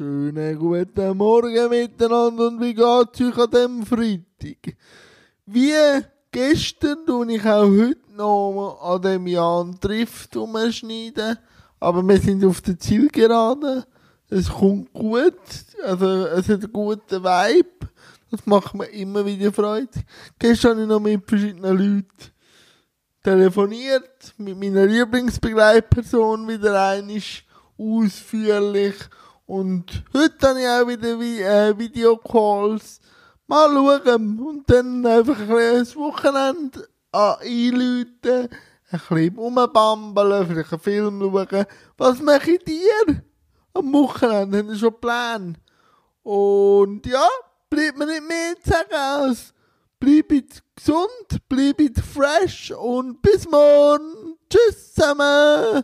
Schönen guten Morgen miteinander und wie geht's euch an diesem Freitag? Wie gestern tue ich auch heute noch an dem Jan trifft umschneiden, aber wir sind auf der Zielgerade. Es kommt gut, also es hat einen guten Vibe. Das macht mir immer wieder Freude. Gestern habe ich noch mit verschiedenen Leuten telefoniert, mit meiner Lieblingsbegleitperson wieder einig ausführlich. Und heute habe ich auch wieder Vi äh, Videocalls. Mal schauen. Und dann einfach ein kleines Wochenende einläuten, ein bisschen rumbambeln, vielleicht einen Film schauen. Was mache ich dir? Am Wochenende haben wir schon Pläne. Und ja, bleibt mir nicht mehr zu sagen als bleibt gesund, bleibt fresh und bis morgen. Tschüss zusammen.